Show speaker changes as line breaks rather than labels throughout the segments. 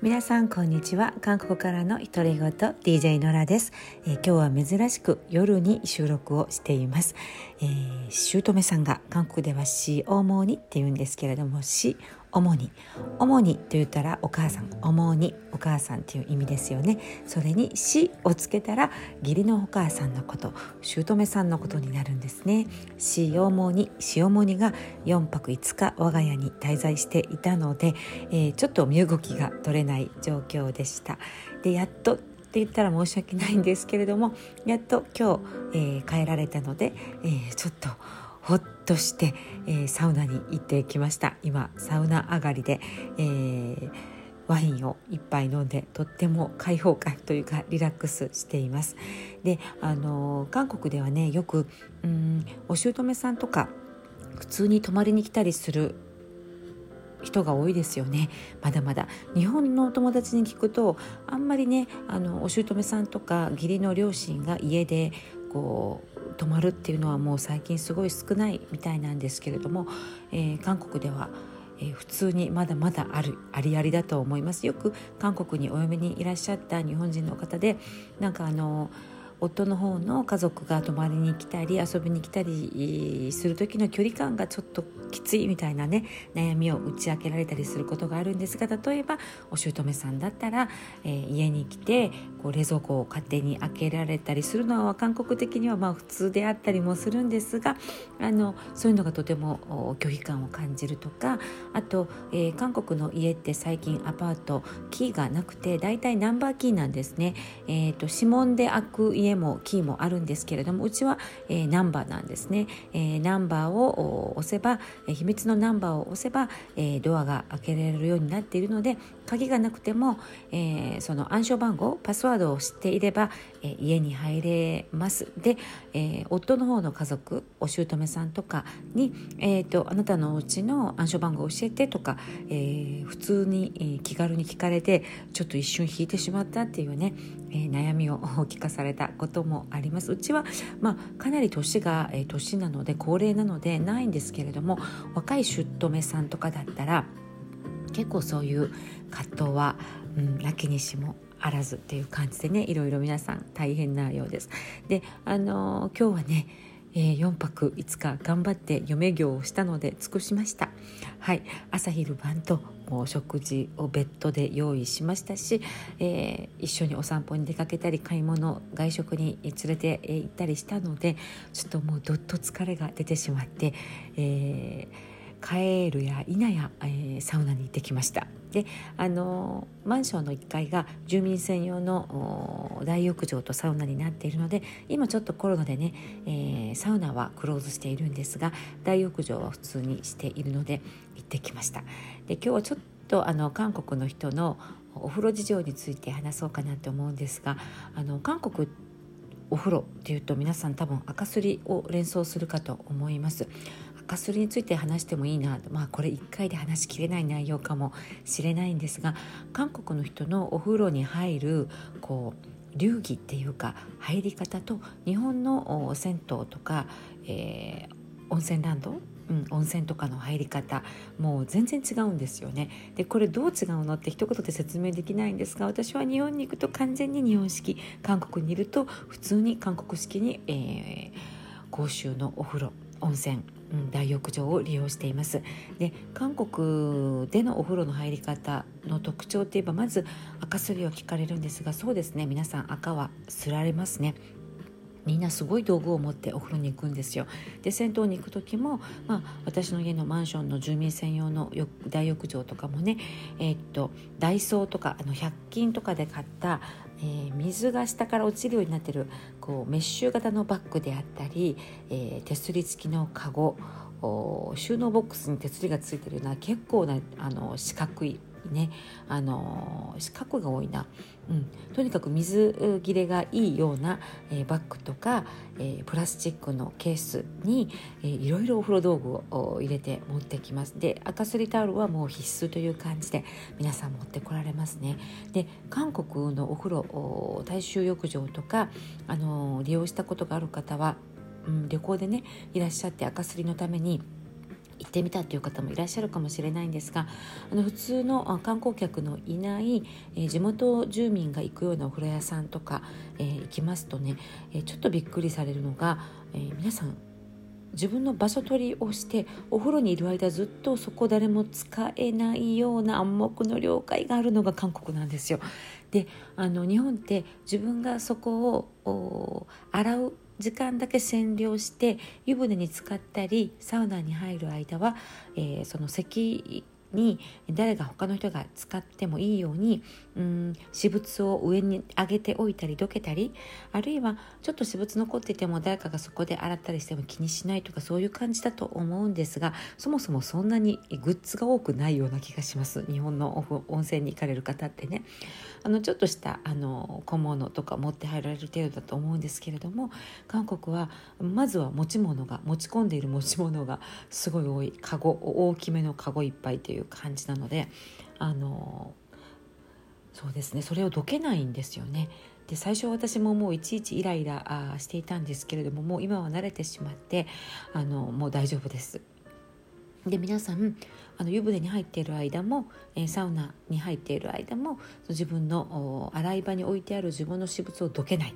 皆さんこんにちは。韓国からの独り言 DJ ノラです、えー、今日は珍しく夜に収録をしています、えー、姑さんが韓国ではしおもにって言うんですけれどもし主に。主にと言ったらお母さん主にお母さんっていう意味ですよね。それに死をつけたら義理のお母さんのこと姑さんのことになるんですね。死主に死主にが4泊5日我が家に滞在していたので、えー、ちょっと身動きが取れない状況でした。でやっとって言ったら申し訳ないんですけれどもやっと今日、えー、帰られたので、えー、ちょっとほっとして、えー、サウナに行ってきました。今サウナ上がりで、えー、ワインを一杯飲んでとっても開放感というかリラックスしています。であの韓国ではねよくうんお姑さんとか普通に泊まりに来たりする人が多いですよね。まだまだ。日本のお友達に聞くとあんまりねあのお姑さんとか義理の両親が家でこう泊まるっていうのはもう最近すごい少ないみたいなんですけれども、えー、韓国では、えー、普通にまだまだあるありありだと思います。よく韓国にお嫁にいらっしゃった日本人の方でなんかあの夫の方の家族が泊まりに来たり遊びに来たりする時の距離感がちょっときついみたいなね悩みを打ち明けられたりすることがあるんですが例えばお姑さんだったら、えー、家に来てこう冷蔵庫を勝手に開けられたりするのは韓国的にはまあ普通であったりもするんですがあのそういうのがとても拒否感を感じるとかあと、えー、韓国の家って最近アパートキーがなくてだいたいナンバーキーなんですね。えーと、指紋で開く家もキーもあるんですけれどもうちは、えー、ナンバーなんですね。えー、ナンバーを押せば、え、秘密のナンバーを押せば、えー、ドアが開けられるようになっているので鍵がなくても、えー、その暗証番号パスワードを知っていれば、えー、家に入れますで、えー、夫の方の家族お姑さんとかに、えーと、あなたのお家の暗証番号教えてとか、えー、普通に、えー、気軽に聞かれてちょっと一瞬引いてしまったっていうね、えー、悩みを聞かされたこともあります。うちは、まあ、かなり年が、えー、年なので高齢なのでないんですけれども若い姑さんとかだったら結構そういう葛藤は、うん、なきにしもあらずっていう感じでねいろいろ皆さん大変なようです。であの今日はねえー、4泊5日頑張って嫁業をしたので尽くしましたはい朝昼晩ともう食事をベッドで用意しましたし、えー、一緒にお散歩に出かけたり買い物外食に連れて行ったりしたのでちょっともうどっと疲れが出てしまって、えー帰るや否や、えー、サウナに行ってきました。であのマンションの1階が住民専用の大浴場とサウナになっているので今ちょっとコロナでね、えー、サウナはクローズしているんですが大浴場は普通にしているので行ってきました。で今日はちょっとあの韓国の人のお風呂事情について話そうかなと思うんですがあの韓国お風呂っていうと皆さん多分赤すりを連想するかと思います。赤すりについて話してもいいなまあこれ1回で話しきれない内容かもしれないんですが韓国の人のお風呂に入るこう流儀っていうか入り方と日本の銭湯とか、えー、温泉ランドうん、温泉とかの入り方もう全然違うんですよね。でこれどう違うのって一言で説明できないんですが私は日本に行くと完全に日本式。韓国にいると普通に韓国式に、えー、公衆のお風呂温泉うん、大浴場を利用しています。で韓国でのお風呂の入り方の特徴といえばまず赤すりを聞かれるんですがそうですね皆さん赤はすられますね。みんなすごい道具を持ってお風呂に行くんですよ。で銭湯に行く時も、まあ、私の家のマンションの住民専用の大浴場とかもね、えー、っとダイソーとかあの100均とかで買ったえー、水が下から落ちるようになってるこうメッシュ型のバッグであったり、えー、手すり付きのカゴ収納ボックスに手すりがついてるような結構なあの四角いねあの四角が多いな、うん、とにかく水切れがいいような、えー、バッグとか、えー、プラスチックのケースに、えー、いろいろお風呂道具を入れて持ってきます。で赤すりタオルはもう必須という感じで皆さん持ってこられますね。で韓国のお風呂大衆浴場とか、あの利用したことがある方は、うん、旅行でねいらっしゃって赤すりのために行ってみたという方もいらっしゃるかもしれないんですがあの普通の観光客のいない、えー、地元住民が行くようなお風呂屋さんとか、えー、行きますとね、えー、ちょっとびっくりされるのが、え皆さん自分の場所取りをしてお風呂にいる間ずっとそこ誰も使えないような暗黙の了解があるのが韓国なんですよ。であの日本って自分がそこを洗う時間だけ占領して湯船に浸かったりサウナに入る間は、えー、その咳に誰が他の人が使ってもいいようにうん私物を上に上げておいたりどけたりあるいはちょっと私物残ってても誰かがそこで洗ったりしても気にしないとかそういう感じだと思うんですがそもそもそんなにグッズが多くないような気がします。日本の温泉に行かれる方ってね。あのちょっとしたあの小物とか持って入られる程度だと思うんですけれども韓国はまずは持ち物が持ち込んでいる持ち物がすごい多い。カゴ大きめのカゴいっぱいという。いう感じなのであのそうですねそれをどけないんですよね。で最初私ももういちいちイライラしていたんですけれどももう今は慣れてしまってあのもう大丈夫です。で皆さんあの湯船に入っている間も、えー、サウナに入っている間も自分の洗い場に置いてある自分の私物をどけない。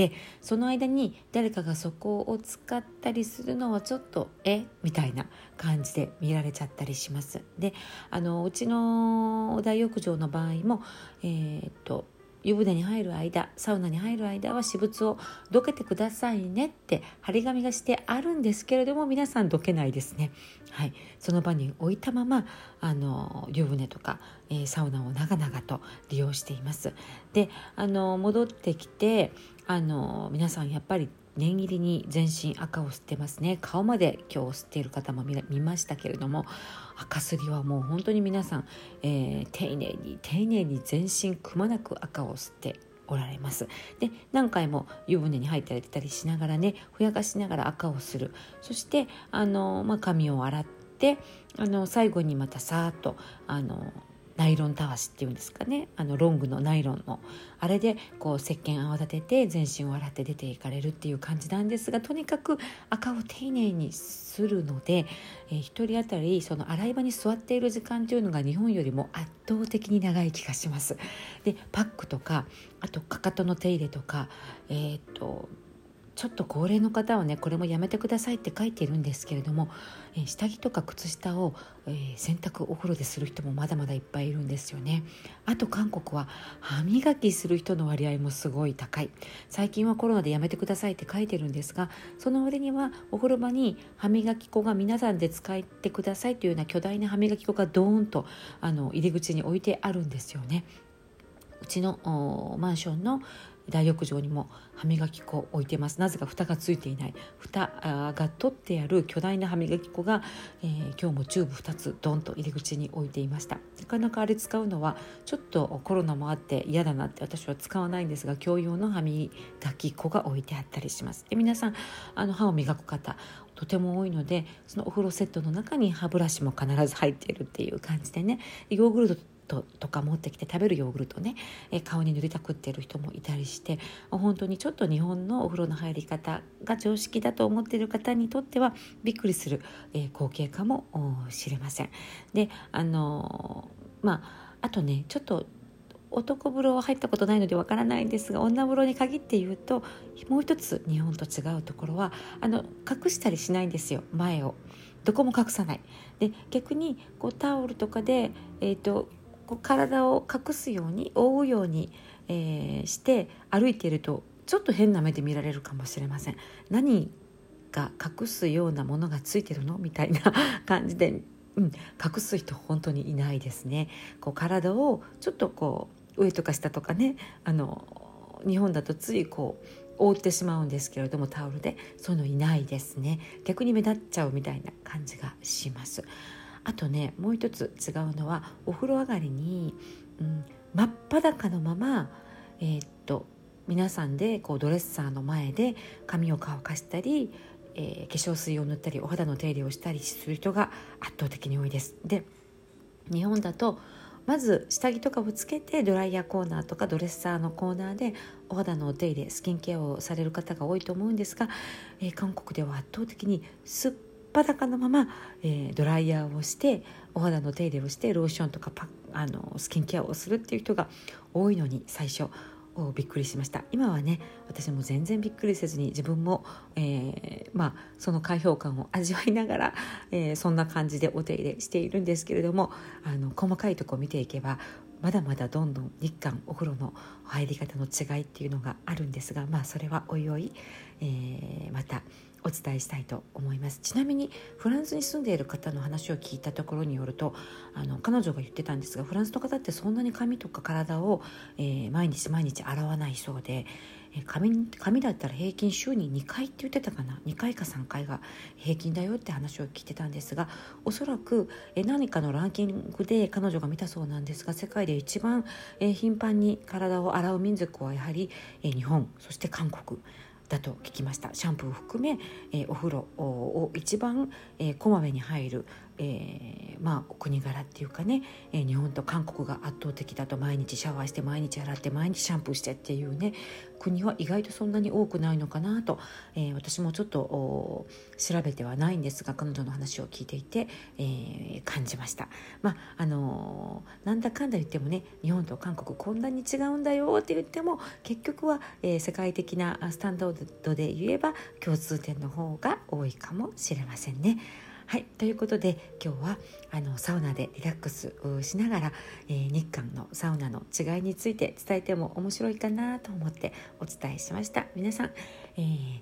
でその間に誰かがそこを使ったりするのはちょっとえ？みたいな感じで見られちゃったりします。であのうちの大浴場の場合も、えー、っと湯船に入る間サウナに入る間は私物をどけてくださいねって張り紙がしてあるんですけれども皆さんどけないですね。はい、その場に置いたままあの湯船とか、えー、サウナを長々と利用しています。であの戻ってきてあの皆さんやっぱり念入りに全身赤を吸ってますね顔まで今日吸っている方も見ましたけれども赤すりはもう本当に皆さん、えー、丁寧に丁寧に全身くまなく赤を吸っておられます。で何回も湯船に入ったりしながらねふやかしながら赤をする。そしてあの、まあ、髪を洗ってあの最後にまたさーっとあのナイロンたわしっていうんですかねあのロングのナイロンのあれでこう石鹸泡立てて全身を洗って出ていかれるっていう感じなんですがとにかく赤を丁寧にするので、えー、1人当たりその洗い場に座っている時間というのが日本よりも圧倒的に長い気がします。でパックとかあとかかとの手入れとかえー、っとちょっと高齢の方はねこれもやめてくださいって書いているんですけれども、え下着とか靴下を、えー、洗濯お風呂でする人もまだまだいっぱいいるんですよね。あと韓国は歯磨きする人の割合もすごい高い。最近はコロナでやめてくださいって書いてるんですがその割にはお風呂場に歯磨き粉が皆さんで使ってくださいというような巨大な歯磨き粉がドーンとあの入り口に置いてあるんですよね。うちのマンションの大浴場にも歯磨き粉を置いてます。なぜか蓋がついていない。蓋が取ってある巨大な歯磨き粉が、えー、今日もチューブ2つドンと入り口に置いていました。なかなかあれ使うのはちょっとコロナもあって嫌だなって私は使わないんですが共用の歯磨き粉が置いてあったりします。で皆さんあの歯を磨く方とても多いのでそのお風呂セットの中に歯ブラシも必ず入っているっていう感じでねヨーグルトトとか持ってきて食べるヨーグルトね、え顔に塗りたくってる人もいたりして本当にちょっと日本のお風呂の入り方が常識だと思っている方にとってはびっくりする、え光景かもしれません。であのまああとねちょっと男風呂は入ったことないのでわからないんですが女風呂に限って言うともう一つ日本と違うところはあの隠したりしないんですよ前を。どこも隠さないで逆にこうタオルとかで、えーとこう体を隠すように覆うように、えー、して歩いているとちょっと変な目で見られるかもしれません。何が隠すようなものがついてるの？みたいな 感じで、うん、隠す人本当にいないですね。こう体をちょっとこう上とか下とかねあの日本だとついこう覆ってしまうんですけれどもタオルでそういうのいないですね逆に目立っちゃうみたいな感じがしますあとねもう一つ違うのはお風呂上がりに、うん、真っ裸のまま、えー、っと皆さんでこうドレッサーの前で髪を乾かしたり、えー、化粧水を塗ったりお肌の手入れをしたりする人が圧倒的に多いです。で日本だとまず下着とかをつけてドライヤーコーナーとかドレッサーのコーナーでお肌のお手入れスキンケアをされる方が多いと思うんですが、えー、韓国では圧倒的にすっ裸のまま、えー、ドライヤーをしてお肌の手入れをしてローションとかパあのスキンケアをするっていう人が多いのに最初びっくりしました。今はね私も全然びっくりせずに自分も、えー、まあ、その開放感を味わいながら、えー、そんな感じでお手入れしているんですけれどもあの細かいとこ見ていけばまだまだどんどん日韓お風呂の入り方の違いっていうのがあるんですがまあそれはおいおい、えー、またお伝えしたいと思います。ちなみにフランスに住んでいる方の話を聞いたところによるとあの彼女が言ってたんですがフランスの方ってそんなに髪とか体を、えー、毎日毎日洗わないそうで、えー、髪髪だったら平均週に2回って言ってたかな？2回か3回が平均だよって話を聞いてたんですがおそらく、えー、何かのランキングで彼女が見たそうなんですが世界で一番、えー、頻繁に体を洗う民族はやはり、えー、日本そして韓国。だと聞きました。シャンプーを含め、えー、お風呂を一番、えー、こまめに入るえー、まあ国柄っていうかね、えー、日本と韓国が圧倒的だと毎日シャワーして毎日洗って毎日シャンプーしてっていうね国は意外とそんなに多くないのかなと、えー、私もちょっと調べてはないんですが彼女の話を聞いていて、え、感じました。まああの、なんだかんだ言ってもね日本と韓国こんなに違うんだよって言っても結局は、え、世界的なスタンダードで言えば共通点の方が多いかもしれませんね。はいということで今日はあのサウナでリラックスしながら、えー、日韓のサウナの違いについて伝えても面白いかなと思ってお伝えしました。皆さん、えー、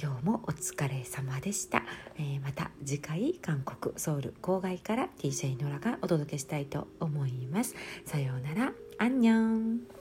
今日もお疲れ様でした、えー、また次回韓国ソウル郊外から DJ ノラがお届けしたいと思います。さようなら。アンニョン。